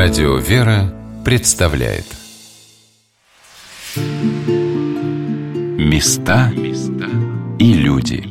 Радио «Вера» представляет. Места и люди.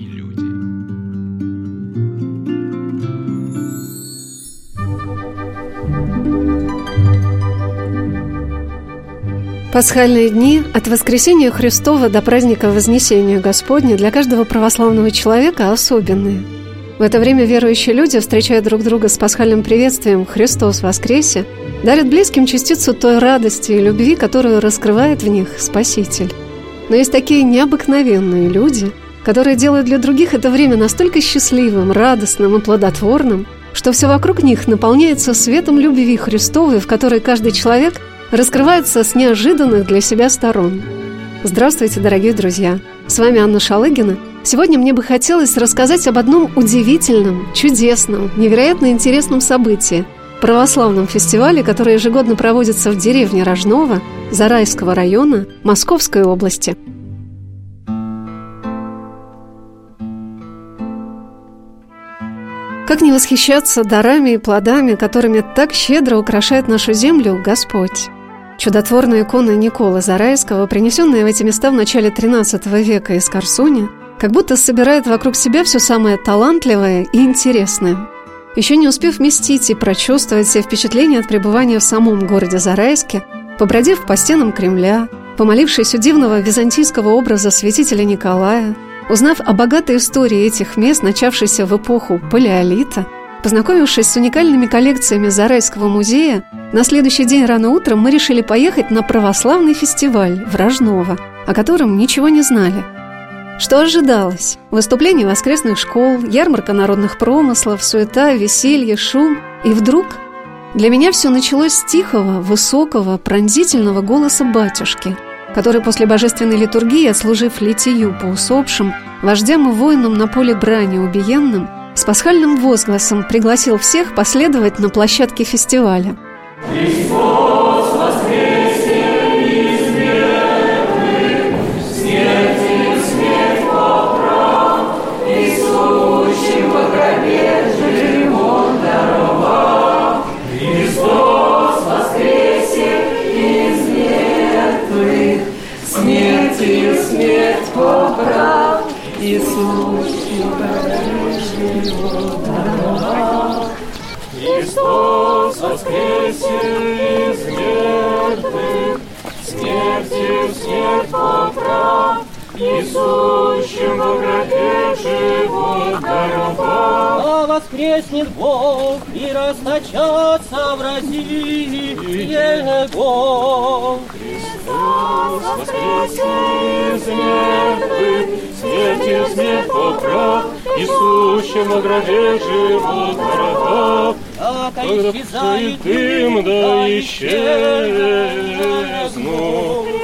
Пасхальные дни от воскресения Христова до праздника Вознесения Господня для каждого православного человека особенные – в это время верующие люди, встречая друг друга с пасхальным приветствием «Христос воскресе», дарят близким частицу той радости и любви, которую раскрывает в них Спаситель. Но есть такие необыкновенные люди, которые делают для других это время настолько счастливым, радостным и плодотворным, что все вокруг них наполняется светом любви Христовой, в которой каждый человек раскрывается с неожиданных для себя сторон. Здравствуйте, дорогие друзья! С вами Анна Шалыгина – Сегодня мне бы хотелось рассказать об одном удивительном, чудесном, невероятно интересном событии – православном фестивале, который ежегодно проводится в деревне Рожново, Зарайского района, Московской области. Как не восхищаться дарами и плодами, которыми так щедро украшает нашу землю Господь? Чудотворная икона Никола Зарайского, принесенная в эти места в начале XIII века из Корсуни – как будто собирает вокруг себя все самое талантливое и интересное. Еще не успев вместить и прочувствовать все впечатления от пребывания в самом городе Зарайске, побродив по стенам Кремля, помолившись у дивного византийского образа святителя Николая, узнав о богатой истории этих мест, начавшейся в эпоху Палеолита, познакомившись с уникальными коллекциями Зарайского музея, на следующий день рано утром мы решили поехать на православный фестиваль в Рожново, о котором ничего не знали – что ожидалось? Выступление воскресных школ, ярмарка народных промыслов, суета, веселье, шум. И вдруг для меня все началось с тихого, высокого, пронзительного голоса батюшки, который после божественной литургии, отслужив литию по усопшим, вождям и воинам на поле брани убиенным, с пасхальным возгласом пригласил всех последовать на площадке фестиваля. Христос воскресе из мертвых, смертью смерть поправ, Иисущим во гробе живот даровал. А воскреснет Бог и расточатся в разии Его. Христос воскресе из мертвых, смертью смерть поправ, Иисущим во гробе живот даровал. Когда исчезает дым, да исчезну.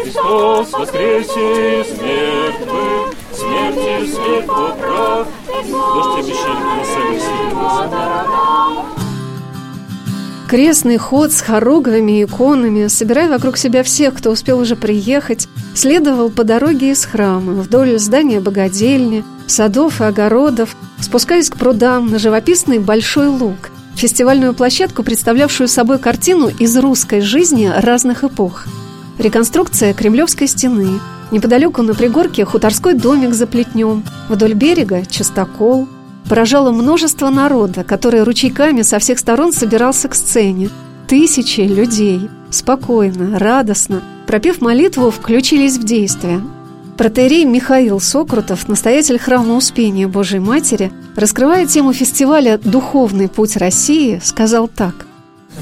Христос воскресе из мертвых, смерти смерть поправ. Дождь обещали колоссальной силы Крестный ход с хоругвами и иконами, собирая вокруг себя всех, кто успел уже приехать, следовал по дороге из храма, вдоль здания богадельни, садов и огородов, спускаясь к прудам на живописный Большой луг, фестивальную площадку, представлявшую собой картину из русской жизни разных эпох. Реконструкция Кремлевской стены, неподалеку на пригорке хуторской домик за плетнем, вдоль берега – частокол – поражало множество народа, который ручейками со всех сторон собирался к сцене. Тысячи людей, спокойно, радостно, пропев молитву, включились в действие. Протерей Михаил Сокрутов, настоятель храма Успения Божьей Матери, раскрывая тему фестиваля «Духовный путь России», сказал так –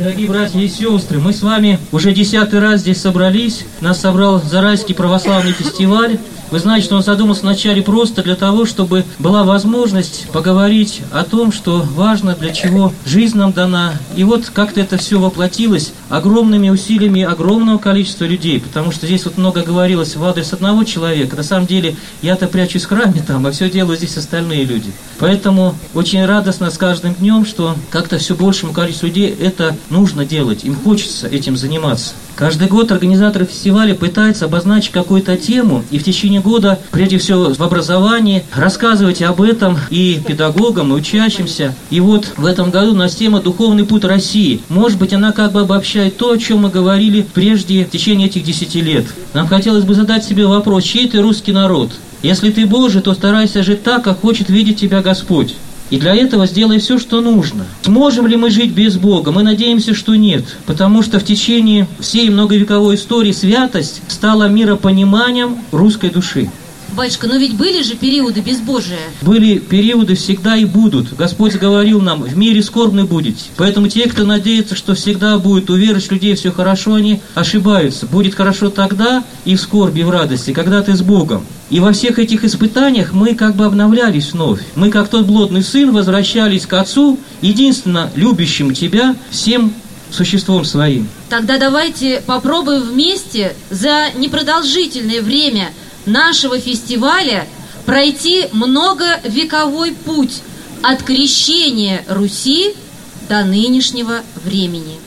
Дорогие братья и сестры, мы с вами уже десятый раз здесь собрались. Нас собрал Зарайский православный фестиваль. Вы знаете, что он задумался вначале просто для того, чтобы была возможность поговорить о том, что важно, для чего жизнь нам дана. И вот как-то это все воплотилось огромными усилиями огромного количества людей, потому что здесь вот много говорилось в адрес одного человека. На самом деле я-то прячусь в храме там, а все делают здесь остальные люди. Поэтому очень радостно с каждым днем, что как-то все большему количеству людей это нужно делать, им хочется этим заниматься. Каждый год организаторы фестиваля пытаются обозначить какую-то тему и в течение года, прежде всего в образовании, рассказывать об этом и педагогам, и учащимся. И вот в этом году у нас тема «Духовный путь России». Может быть, она как бы обобщает то, о чем мы говорили прежде в течение этих десяти лет. Нам хотелось бы задать себе вопрос, чей ты русский народ? Если ты Божий, то старайся жить так, как хочет видеть тебя Господь. И для этого сделай все, что нужно. Сможем ли мы жить без Бога? Мы надеемся, что нет. Потому что в течение всей многовековой истории святость стала миропониманием русской души. Батюшка, но ведь были же периоды безбожия. Были периоды всегда и будут. Господь говорил нам, в мире скорбны будете. Поэтому те, кто надеется, что всегда будет у верующих людей все хорошо, они ошибаются. Будет хорошо тогда и в скорби, и в радости, когда ты с Богом. И во всех этих испытаниях мы как бы обновлялись вновь. Мы, как тот блудный сын, возвращались к Отцу, единственно любящему Тебя всем существом своим. Тогда давайте попробуем вместе за непродолжительное время нашего фестиваля пройти многовековой путь от крещения Руси до нынешнего времени.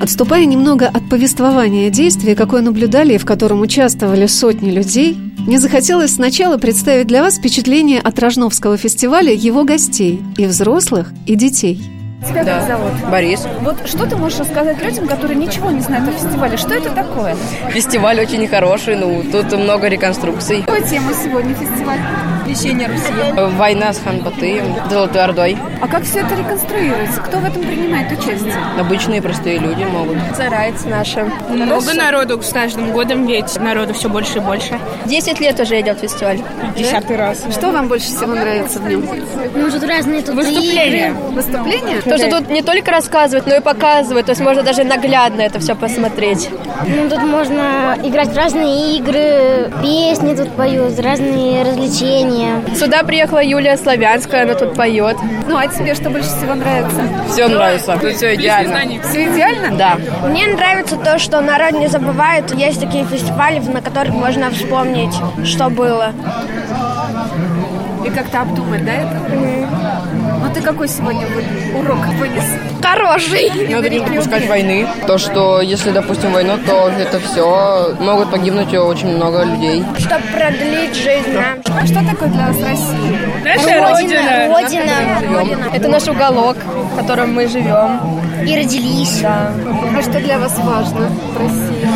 Отступая немного от повествования действия, какое наблюдали и в котором участвовали сотни людей, мне захотелось сначала представить для вас впечатление от Рожновского фестиваля его гостей, и взрослых, и детей – Тебя да. как зовут? Борис. Вот что ты можешь рассказать людям, которые ничего не знают о фестивале? Что это такое? Фестиваль очень хороший, ну, тут много реконструкций. Какая тема сегодня фестиваль? Крещение Руси. Война с Ханбатыем, Золотой Ордой. А как все это реконструируется? Кто в этом принимает участие? Обычные простые люди могут. Зарайцы наши. Много народу с каждым годом, ведь народу все больше и больше. Десять лет уже идет фестиваль. Десятый раз. Что вам больше всего нравится в нем? Ну, тут разные тут Выступления. Выступления? То, что тут не только рассказывают, но и показывают. То есть можно даже наглядно это все посмотреть. Ну, тут можно играть в разные игры, песни тут поют, разные развлечения. Сюда приехала Юлия Славянская, она тут поет. Ну, а тебе что больше всего нравится? Все нравится. Тут все идеально. Все идеально? Да. Мне нравится то, что народ не забывает. Есть такие фестивали, на которых можно вспомнить, что было. И как-то обдумать, да, это? Mm. Ты какой сегодня урок вынес? Хороший. Надо не допускать войны. То, что если, допустим, войну, то это все могут погибнуть очень много людей. Чтобы продлить жизнь нам. А что такое для вас Россия? Наша Родина. Родина. Родина. Это наш уголок, в котором мы живем. И родились. Да. А что для вас важно в России?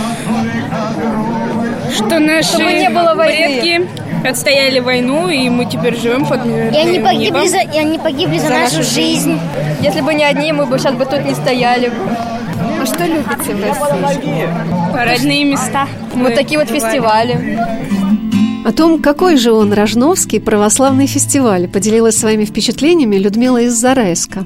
Что наши Чтобы не было войны. предки отстояли войну, и мы теперь живем под и они погибли за, и они погибли за, за нашу, нашу жизнь. Если бы не одни, мы бы сейчас бы тут не стояли. А что любите в России? Родные места. Вот такие вот фестивали. О том, какой же он Рожновский православный фестиваль, поделилась своими впечатлениями Людмила из Зарайска.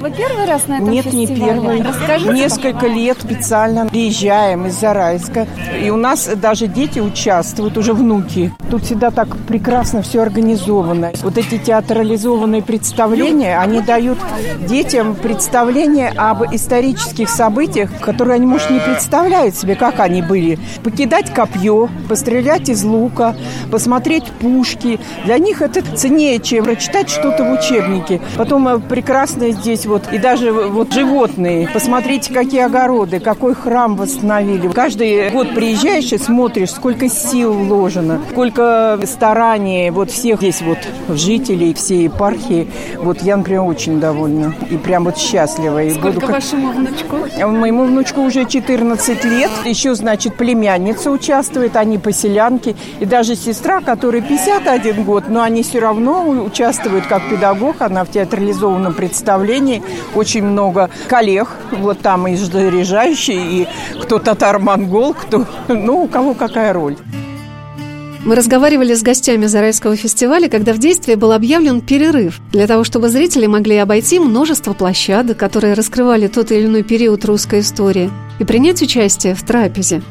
Вы первый раз на этом Нет, фестивале? не первый. Расскажите, Несколько пожалуйста. лет специально приезжаем из Зарайска. И у нас даже дети участвуют, уже внуки. Тут всегда так прекрасно все организовано. Вот эти театрализованные представления, они дают детям представление об исторических событиях, которые они, может, не представляют себе, как они были. Покидать копье, пострелять из лука, посмотреть пушки. Для них это ценнее, чем прочитать что-то в учебнике. Потом э, прекрасно здесь вот, и даже вот животные. Посмотрите, какие огороды, какой храм восстановили. Каждый год приезжаешь и смотришь, сколько сил вложено, сколько стараний вот всех здесь вот жителей, всей епархии. Вот я, например, очень довольна и прям вот счастлива. И Сколько буду вашему внучку? Моему внучку уже 14 лет. Еще, значит, племянница участвует, они поселянки. И даже сестра, которой 51 год, но они все равно участвуют как педагог. Она в театрализованном представлении. Очень много коллег. Вот там и заряжающий, и кто татар-монгол, кто... Ну, у кого какая роль. Мы разговаривали с гостями Зарайского фестиваля, когда в действии был объявлен перерыв, для того, чтобы зрители могли обойти множество площадок, которые раскрывали тот или иной период русской истории, и принять участие в трапезе.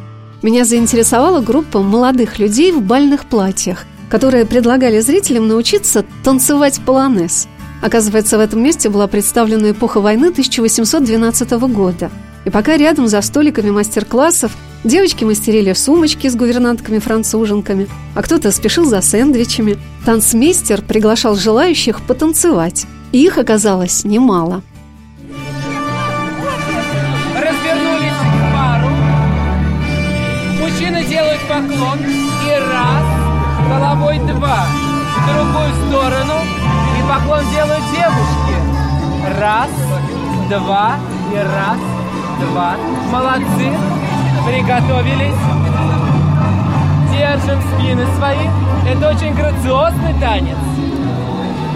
Меня заинтересовала группа молодых людей в бальных платьях, которые предлагали зрителям научиться танцевать полонез. Оказывается, в этом месте была представлена эпоха войны 1812 года. И пока рядом за столиками мастер-классов девочки мастерили сумочки с гувернантками-француженками, а кто-то спешил за сэндвичами, танцмейстер приглашал желающих потанцевать. И их оказалось немало. Поклон. И раз, головой два. В другую сторону. Поклон делают девушки. Раз, два, и раз, два. Молодцы. Приготовились. Держим спины свои. Это очень грациозный танец.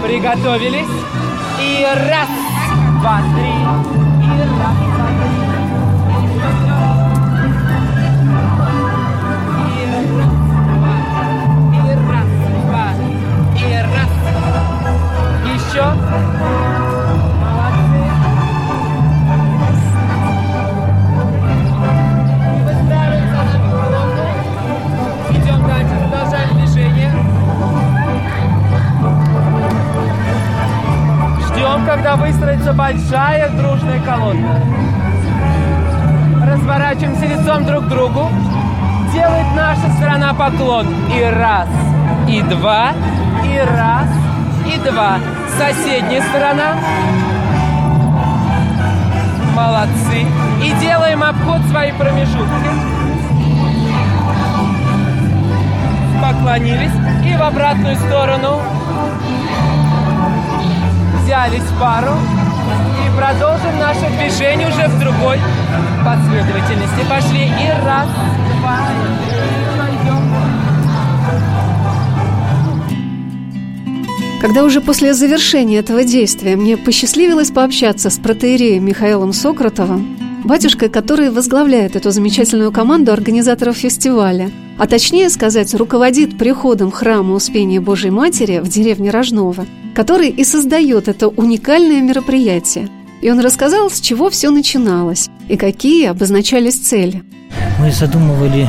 Приготовились. И раз, два, три. И раз, два, три. Ждем, когда выстроится большая дружная колонна. Разворачиваемся лицом друг к другу. Делает наша сторона поклон. И раз, и два, и раз, и два. Соседняя сторона. Молодцы. И делаем обход своей промежутки. Поклонились. И в обратную сторону. Взялись пару. И продолжим наше движение уже в другой последовательности. Пошли. И раз, два, и Когда уже после завершения этого действия мне посчастливилось пообщаться с протеереем Михаилом Сократовым, батюшкой, который возглавляет эту замечательную команду организаторов фестиваля, а точнее сказать, руководит приходом храма Успения Божьей Матери в деревне Рожново, который и создает это уникальное мероприятие. И он рассказал, с чего все начиналось и какие обозначались цели. Мы задумывали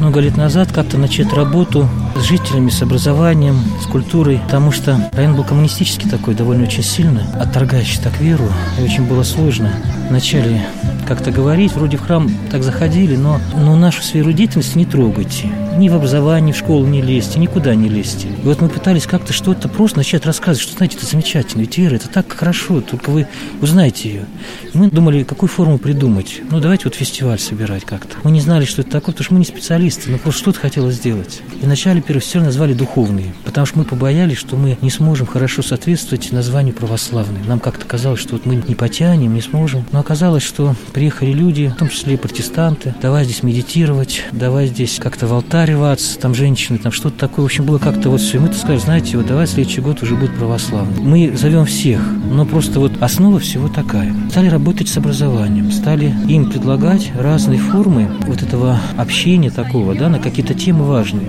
много лет назад как-то начать работу с жителями, с образованием, с культурой, потому что район был коммунистический такой, довольно очень сильно, отторгающий так веру, и очень было сложно вначале как-то говорить, вроде в храм так заходили, но, но нашу сферу деятельности не трогайте. Ни в образовании, ни в школу не лезьте, никуда не лезьте. И вот мы пытались как-то что-то просто начать рассказывать, что, знаете, это замечательно, ведь вера, это так хорошо, только вы узнаете ее. И мы думали, какую форму придумать. Ну, давайте вот фестиваль собирать как-то. Мы не знали, что это такое, потому что мы не специалисты, но просто что-то хотелось сделать. И вначале первый фестиваль назвали «Духовные», потому что мы побоялись, что мы не сможем хорошо соответствовать названию православный. Нам как-то казалось, что вот мы не потянем, не сможем. Но оказалось, что приехали люди, в том числе и протестанты, давай здесь медитировать, давай здесь как-то в алтарь рваться, там женщины, там что-то такое. В общем, было как-то вот все. И мы-то сказали, знаете, вот давай следующий год уже будет православный. Мы зовем всех, но просто вот основа всего такая. Стали работать с образованием, стали им предлагать разные формы вот этого общения такого, да, на какие-то темы важные.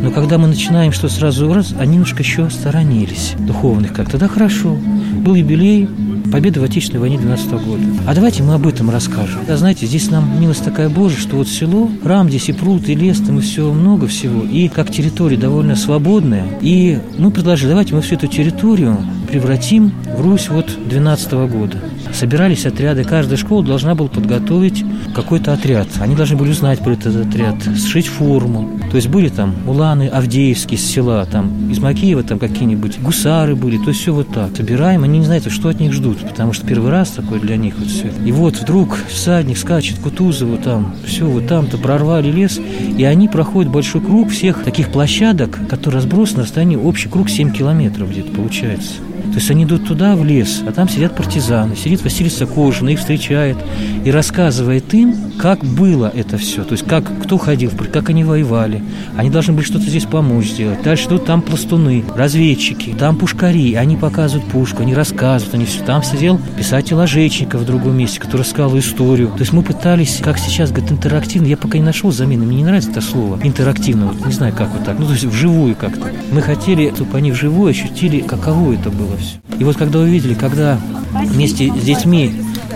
Но когда мы начинаем что сразу раз, они немножко еще сторонились духовных как-то. Да хорошо, был юбилей, победы в Отечественной войне 12 года. А давайте мы об этом расскажем. Да, знаете, здесь нам милость такая Божия, что вот село, храм здесь и пруд, и лес, там и все много всего. И как территория довольно свободная. И мы предложили, давайте мы всю эту территорию превратим в Русь вот 12 года. Собирались отряды, каждая школа должна была подготовить какой-то отряд. Они должны были узнать про этот отряд, сшить форму. То есть были там уланы Авдеевские с села, там из Макеева там какие-нибудь гусары были, то есть все вот так. Собираем, они не знают, что от них ждут, потому что первый раз такой для них вот все. И вот вдруг всадник скачет Кутузову там, все вот там-то прорвали лес, и они проходят большой круг всех таких площадок, которые разбросаны на расстоянии общий круг 7 километров где-то получается. То есть они идут туда, в лес, а там сидят партизаны, сидит Василий Сокожин, их встречает и рассказывает им, как было это все, то есть как, кто ходил, как они воевали. Они должны были что-то здесь помочь сделать. Дальше идут там пластуны, разведчики, там пушкари, они показывают пушку, они рассказывают, они все. Там сидел писатель Ложечников в другом месте, который рассказал историю. То есть мы пытались, как сейчас, говорит, интерактивно, я пока не нашел замены, мне не нравится это слово, интерактивно, вот не знаю, как вот так, ну то есть вживую как-то. Мы хотели, чтобы они вживую ощутили, каково это было все. И вот когда увидели, когда вместе с детьми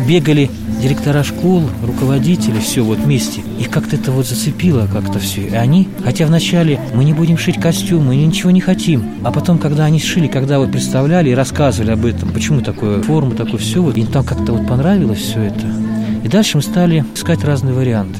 бегали директора школ, руководители, все вот вместе. Их как-то это вот зацепило как-то все. И они, хотя вначале мы не будем шить костюмы, мы ничего не хотим. А потом, когда они шили, когда вот представляли и рассказывали об этом, почему такое форма, такое все, вот им там как-то вот понравилось все это. И дальше мы стали искать разные варианты.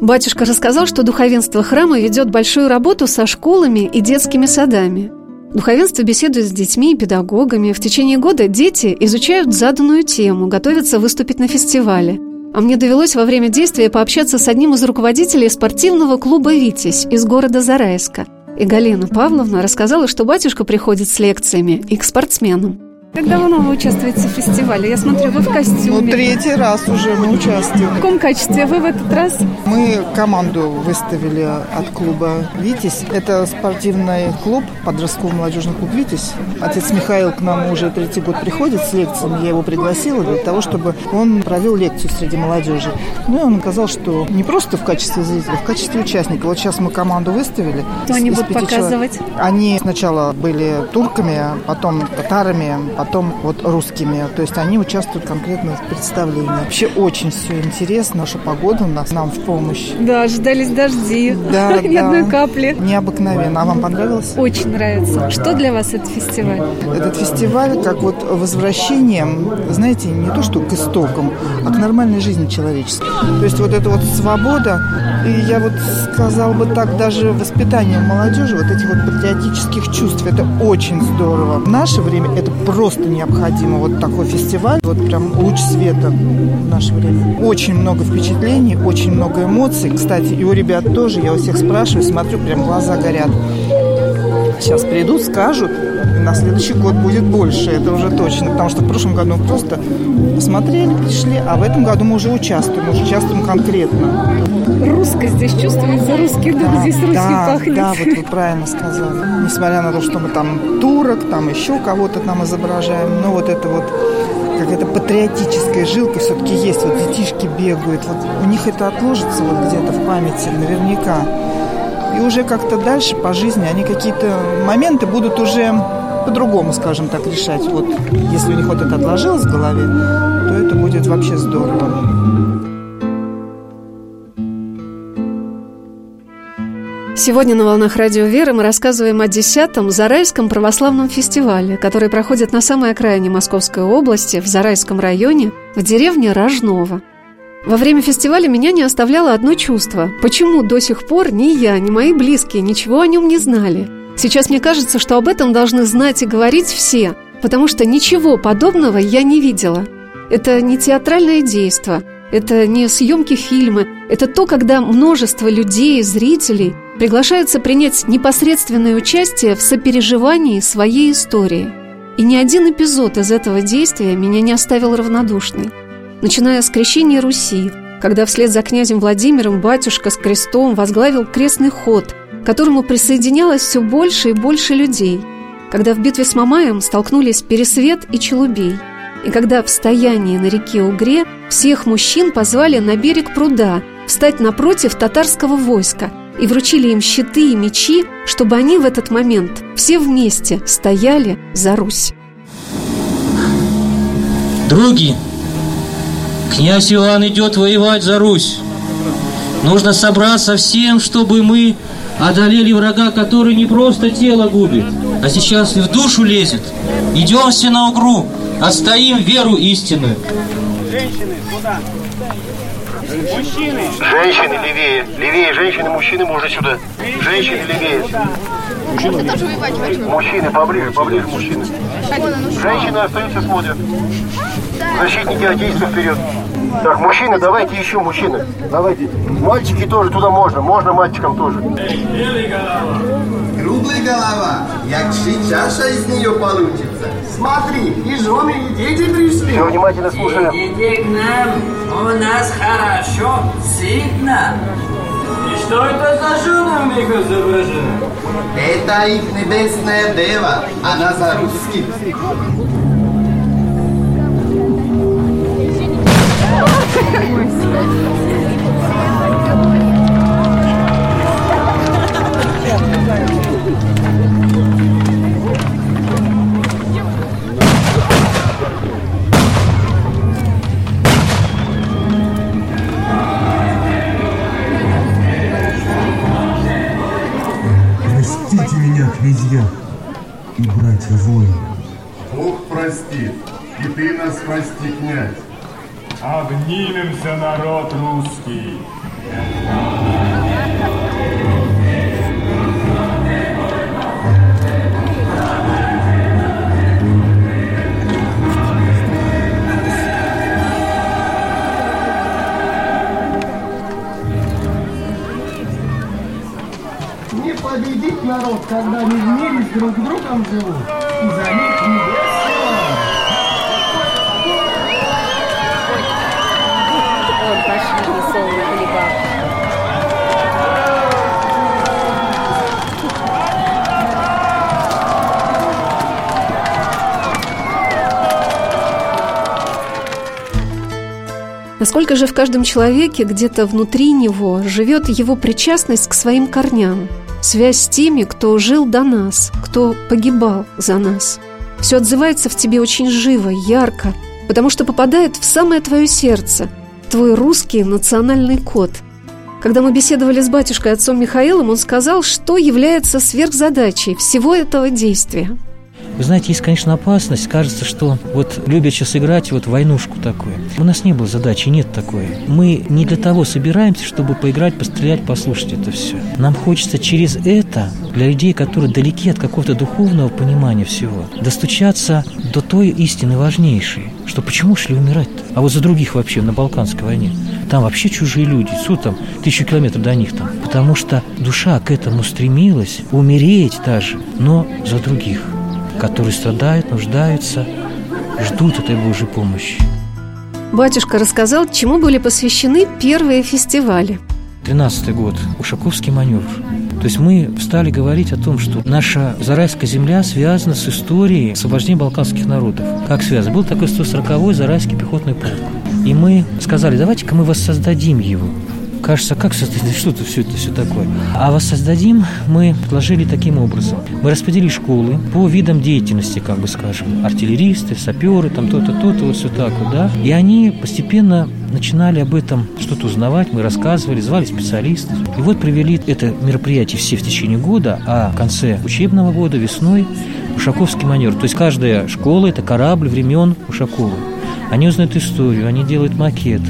Батюшка рассказал, что духовенство храма ведет большую работу со школами и детскими садами. Духовенство беседует с детьми и педагогами. В течение года дети изучают заданную тему, готовятся выступить на фестивале. А мне довелось во время действия пообщаться с одним из руководителей спортивного клуба «Витязь» из города Зарайска. И Галина Павловна рассказала, что батюшка приходит с лекциями и к спортсменам. Как давно вы участвуете в фестивале? Я смотрю, вы в костюме. Ну, третий раз уже мы участвуем. В каком качестве вы в этот раз? Мы команду выставили от клуба «Витязь». Это спортивный клуб, подростковый молодежный клуб «Витязь». Отец Михаил к нам уже третий год приходит с лекциями. Я его пригласила для того, чтобы он провел лекцию среди молодежи. Ну, и он сказал, что не просто в качестве зрителя, а в качестве участника. Вот сейчас мы команду выставили. Что они будут показывать? Человек. Они сначала были турками, потом татарами, потом вот русскими. То есть они участвуют конкретно в представлении. Вообще очень все интересно. Наша погода у нас нам в помощь. Да, ожидались дожди. Да, Ни да. одной капли. Необыкновенно. А вам понравилось? Очень нравится. Что для вас этот фестиваль? Этот фестиваль как вот возвращение, знаете, не то что к истокам, а к нормальной жизни человеческой. То есть вот эта вот свобода, и я вот сказал бы так, даже воспитание молодежи, вот этих вот патриотических чувств, это очень здорово. В наше время это просто необходимо. Вот такой фестиваль, вот прям луч света в наше время. Очень много впечатлений, очень много эмоций. Кстати, и у ребят тоже, я у всех спрашиваю, смотрю, прям глаза горят. Сейчас придут, скажут, на следующий год будет больше, это уже точно. Потому что в прошлом году мы просто посмотрели, пришли, а в этом году мы уже участвуем, уже участвуем конкретно. Русскость здесь чувствуется, русский дух Да, здесь Руси да, пахнет. да, вот вы правильно сказали. Несмотря на то, что мы там турок, там еще кого-то там изображаем, но вот это вот какая-то патриотическая жилка все-таки есть. Вот детишки бегают, вот у них это отложится вот где-то в памяти наверняка. И уже как-то дальше по жизни они какие-то моменты будут уже по-другому, скажем так, решать. Вот если у них вот это отложилось в голове, то это будет вообще здорово. Сегодня на «Волнах Радио Веры» мы рассказываем о 10-м Зарайском православном фестивале, который проходит на самой окраине Московской области, в Зарайском районе, в деревне Рожново. Во время фестиваля меня не оставляло одно чувство. Почему до сих пор ни я, ни мои близкие ничего о нем не знали? Сейчас мне кажется, что об этом должны знать и говорить все, потому что ничего подобного я не видела. Это не театральное действо, это не съемки фильма, это то, когда множество людей, зрителей приглашаются принять непосредственное участие в сопереживании своей истории. И ни один эпизод из этого действия меня не оставил равнодушной. Начиная с крещения Руси, когда вслед за князем Владимиром батюшка с крестом возглавил крестный ход, к которому присоединялось все больше и больше людей, когда в битве с Мамаем столкнулись Пересвет и Челубей, и когда в стоянии на реке Угре всех мужчин позвали на берег пруда встать напротив татарского войска и вручили им щиты и мечи, чтобы они в этот момент все вместе стояли за Русь. Други, князь Иоанн идет воевать за Русь. Нужно собраться всем, чтобы мы одолели врага, который не просто тело губит, а сейчас и в душу лезет. Идем все на угру, отстоим веру истинную. Женщины, куда? Мужчины! Женщины левее. Левее женщины, мужчины можно сюда. Женщины левее. Мужчины поближе, поближе мужчины. Женщины остаются, смотрят. Защитники Отечества вперед. Так, мужчины, давайте еще мужчины. Давайте. Мальчики тоже туда можно. Можно мальчикам тоже. Круглая голова, як чаша из нее получится. Смотри, и жены, и дети пришли. Все, внимательно слушаем. Идите к нам, у нас хорошо, сытно. И что это за жена у них изображена? Это их небесная дева, она за русский. Простите меня, князья и братья воины. Бог простит, и ты нас прости, князь. Обнимемся, народ русский! Не победить народ, когда они в друг с другом живут и за мир Насколько же в каждом человеке, где-то внутри него, живет его причастность к своим корням, связь с теми, кто жил до нас, кто погибал за нас. Все отзывается в тебе очень живо, ярко, потому что попадает в самое твое сердце, твой русский национальный код. Когда мы беседовали с батюшкой отцом Михаилом, он сказал, что является сверхзадачей всего этого действия. Вы знаете, есть, конечно, опасность. Кажется, что вот любят сейчас играть вот войнушку такую. У нас не было задачи, нет такой. Мы не для того собираемся, чтобы поиграть, пострелять, послушать это все. Нам хочется через это, для людей, которые далеки от какого-то духовного понимания всего, достучаться до той истины важнейшей, что почему шли умирать-то? А вот за других вообще на Балканской войне. Там вообще чужие люди, суд там тысячу километров до них там. Потому что душа к этому стремилась, умереть даже, но за других которые страдают, нуждаются, ждут этой Божьей помощи. Батюшка рассказал, чему были посвящены первые фестивали. 13 год, Ушаковский маневр. То есть мы стали говорить о том, что наша Зарайская земля связана с историей освобождения балканских народов. Как связано? Был такой 140-й Зарайский пехотный полк. И мы сказали, давайте-ка мы воссоздадим его кажется, как создать, что это все это все такое. А воссоздадим мы предложили таким образом. Мы распределили школы по видам деятельности, как бы скажем, артиллеристы, саперы, там то-то, то-то, вот все так вот, да. И они постепенно начинали об этом что-то узнавать, мы рассказывали, звали специалистов. И вот провели это мероприятие все в течение года, а в конце учебного года, весной, Ушаковский манер. То есть каждая школа – это корабль времен Ушакова. Они узнают историю, они делают макет,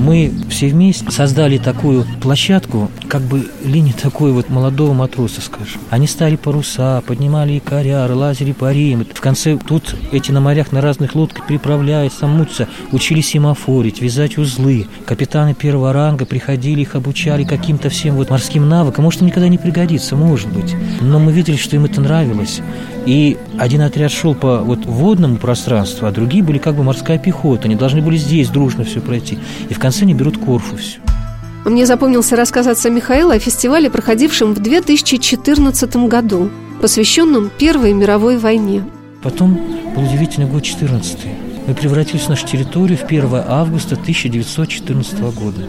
мы все вместе создали такую площадку, как бы линии такой вот молодого матроса, скажем. Они стали паруса, поднимали якоря, лазили по Риму. В конце тут эти на морях на разных лодках переправляются, мутся, учились семафорить, вязать узлы. Капитаны первого ранга приходили, их обучали каким-то всем вот морским навыкам. Может, никогда не пригодится, может быть. Но мы видели, что им это нравилось. И один отряд шел по вот водному пространству, а другие были как бы морская пехота. Они должны были здесь дружно все пройти. И в конце они берут Корфу все. Мне запомнился рассказ отца Михаила о фестивале, проходившем в 2014 году, посвященном Первой мировой войне. Потом был удивительный год 14 Мы превратились в нашу территорию в 1 августа 1914 года.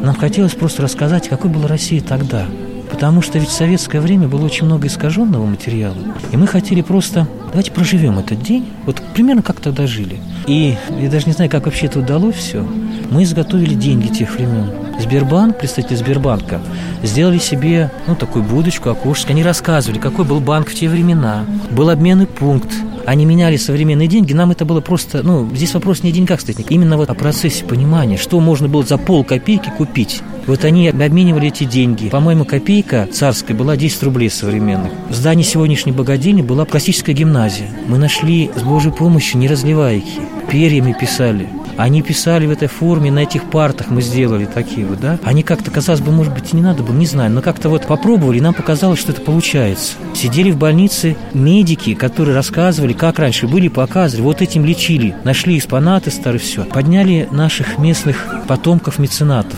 Нам хотелось просто рассказать, какой была Россия тогда – Потому что ведь в советское время было очень много искаженного материала. И мы хотели просто, давайте проживем этот день, вот примерно как тогда жили. И я даже не знаю, как вообще это удалось все. Мы изготовили деньги тех времен. Сбербанк, представители Сбербанка, сделали себе, ну, такую будочку, окошечко. Они рассказывали, какой был банк в те времена. Был обменный пункт, они меняли современные деньги, нам это было просто, ну, здесь вопрос не о деньгах стоит, именно вот о процессе понимания, что можно было за пол копейки купить. Вот они обменивали эти деньги. По-моему, копейка царская была 10 рублей современных. В здании сегодняшней богадельни была классическая гимназия. Мы нашли с Божьей помощью неразливайки. Перьями писали. Они писали в этой форме, на этих партах мы сделали такие вот, да. Они как-то, казалось бы, может быть, и не надо было, не знаю, но как-то вот попробовали, и нам показалось, что это получается. Сидели в больнице медики, которые рассказывали, как раньше были, показывали, вот этим лечили. Нашли экспонаты старые, все. Подняли наших местных потомков меценатов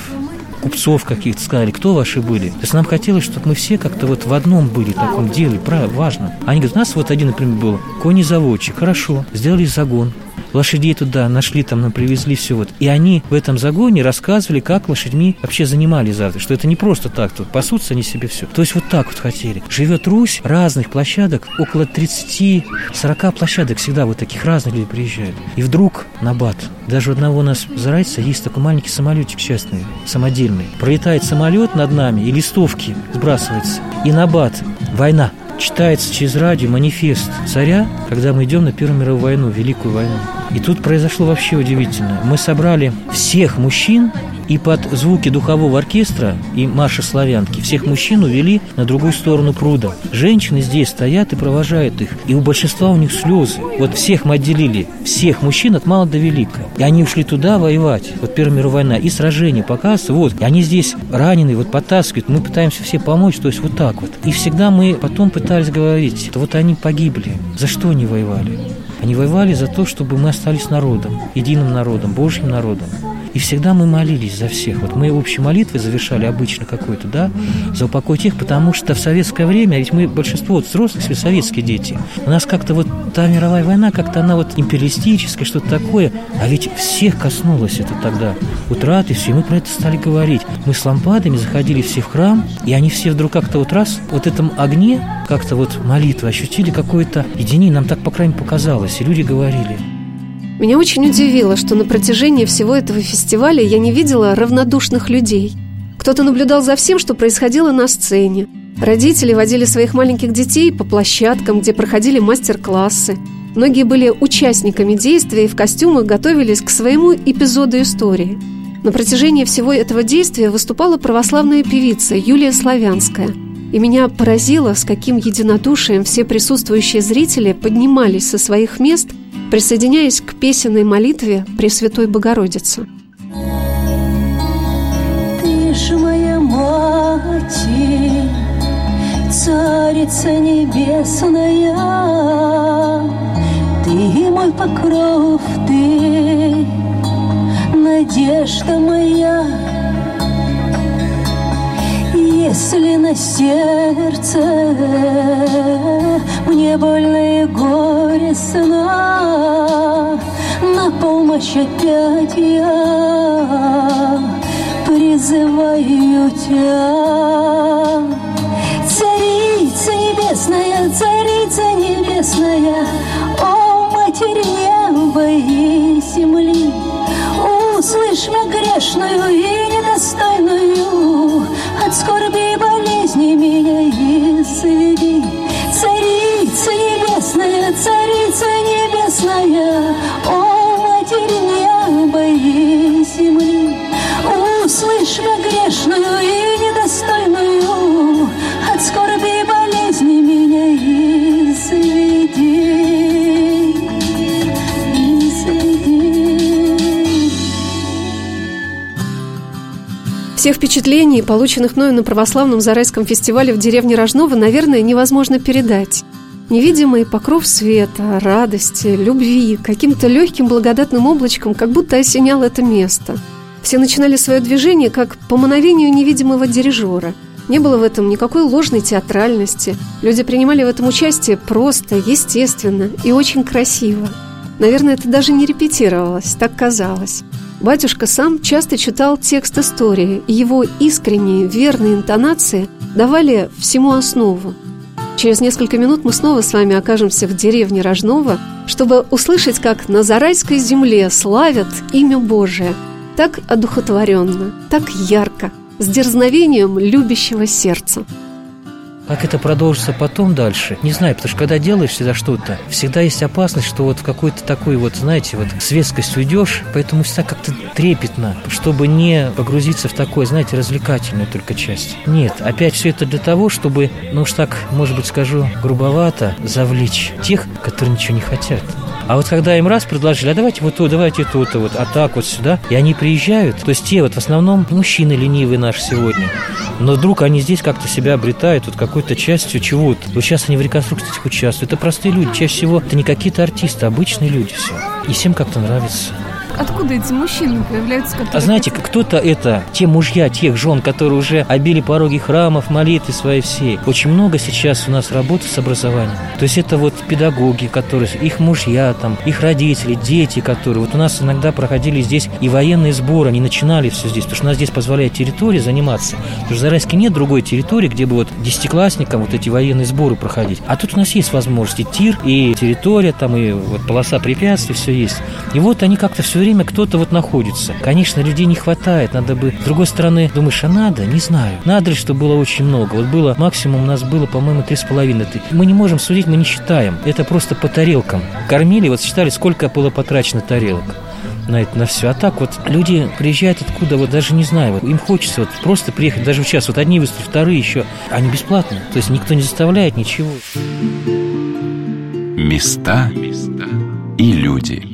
купцов каких-то сказали, кто ваши были. То есть нам хотелось, чтобы мы все как-то вот в одном были, таком деле, правильно, важно. Они говорят, у нас вот один, например, был конезаводчик, хорошо, сделали загон, лошадей туда нашли, там нам привезли все вот. И они в этом загоне рассказывали, как лошадьми вообще занимались завтра, что это не просто так, тут пасутся они себе все. То есть вот так вот хотели. Живет Русь, разных площадок, около 30-40 площадок всегда вот таких разных людей приезжают. И вдруг на бат. Даже одного у нас зайца есть такой маленький самолетик частный, самодельный. Пролетает самолет над нами, и листовки сбрасывается. И на бат. Война читается через радио манифест царя, когда мы идем на Первую мировую войну, Великую войну. И тут произошло вообще удивительно. Мы собрали всех мужчин И под звуки духового оркестра и марша славянки всех мужчин увели на другую сторону пруда. Женщины здесь стоят и провожают их. И у большинства у них слезы. Вот всех мы отделили, всех мужчин от мала до велика. И они ушли туда воевать. Вот Первая мировая война. И сражения показываются. Вот. И они здесь раненые, вот подтаскивают. Мы пытаемся все помочь. То есть вот так вот. И всегда мы потом пытались говорить, вот они погибли. За что они воевали? Они воевали за то, чтобы мы остались народом, единым народом, Божьим народом. И всегда мы молились за всех. Вот мы общей молитвой завершали обычно какой-то, да, за упокой тех, потому что в советское время, ведь мы большинство вот взрослых, советские дети, у нас как-то вот та мировая война, как-то она вот империалистическая, что-то такое, а ведь всех коснулось это тогда. Утраты все, мы про это стали говорить. Мы с лампадами заходили все в храм, и они все вдруг как-то вот раз, вот этом огне, как-то вот молитвы ощутили какое-то единение, нам так, по крайней мере, показалось, и люди говорили – меня очень удивило, что на протяжении всего этого фестиваля я не видела равнодушных людей. Кто-то наблюдал за всем, что происходило на сцене. Родители водили своих маленьких детей по площадкам, где проходили мастер-классы. Многие были участниками действия и в костюмах готовились к своему эпизоду истории. На протяжении всего этого действия выступала православная певица Юлия Славянская. И меня поразило, с каким единодушием все присутствующие зрители поднимались со своих мест – присоединяясь к песенной молитве Пресвятой Богородицы. Ты же моя мать, царица небесная, Ты мой покров, ты надежда моя, если на сердце мне больно и горестно, На помощь опять я призываю тебя. Царица небесная, царица небесная, О, Матерь неба и земли, Услышь меня грешную и впечатлений, полученных мною на православном Зарайском фестивале в деревне Рожново, наверное, невозможно передать. Невидимый покров света, радости, любви, каким-то легким благодатным облачком как будто осенял это место. Все начинали свое движение как по мановению невидимого дирижера. Не было в этом никакой ложной театральности. Люди принимали в этом участие просто, естественно и очень красиво. Наверное, это даже не репетировалось, так казалось. Батюшка сам часто читал текст истории, и его искренние, верные интонации давали всему основу. Через несколько минут мы снова с вами окажемся в деревне Рожново, чтобы услышать, как на Зарайской земле славят имя Божие. Так одухотворенно, так ярко, с дерзновением любящего сердца. Как это продолжится потом дальше, не знаю, потому что когда делаешь всегда что-то, всегда есть опасность, что вот в какой-то такой вот, знаете, вот светскость уйдешь, поэтому всегда как-то трепетно, чтобы не погрузиться в такое, знаете, развлекательную только часть. Нет, опять все это для того, чтобы, ну уж так, может быть, скажу грубовато, завлечь тех, которые ничего не хотят. А вот когда им раз предложили, а давайте вот то, давайте то-то, вот, а так вот сюда, и они приезжают, то есть те вот в основном мужчины ленивые наши сегодня, но вдруг они здесь как-то себя обретают вот какой-то частью чего-то. Вот сейчас они в реконструкциях участвуют. Это простые люди. Чаще всего это не какие-то артисты, а обычные люди все. И всем как-то нравится. Откуда эти мужчины появляются? А знаете, кто-то это, те мужья тех жен, которые уже обили пороги храмов, молитвы свои все. Очень много сейчас у нас работы с образованием. То есть это вот педагоги, которые, их мужья, там, их родители, дети, которые. Вот у нас иногда проходили здесь и военные сборы, они начинали все здесь, потому что у нас здесь позволяет территория заниматься. Потому что в Зарайске нет другой территории, где бы вот десятиклассникам вот эти военные сборы проходить. А тут у нас есть возможности тир, и территория, там, и вот полоса препятствий, все есть. И вот они как-то все время кто-то вот находится. Конечно, людей не хватает, надо бы... С другой стороны, думаешь, а надо? Не знаю. Надо ли, что было очень много? Вот было, максимум у нас было, по-моему, три с половиной. Мы не можем судить, мы не считаем. Это просто по тарелкам. Кормили, вот считали, сколько было потрачено тарелок. на это, на все. А так вот люди приезжают откуда, вот даже не знаю, вот им хочется вот просто приехать, даже в час, вот одни выступят, вторые еще, они бесплатно. То есть никто не заставляет ничего. Места и люди.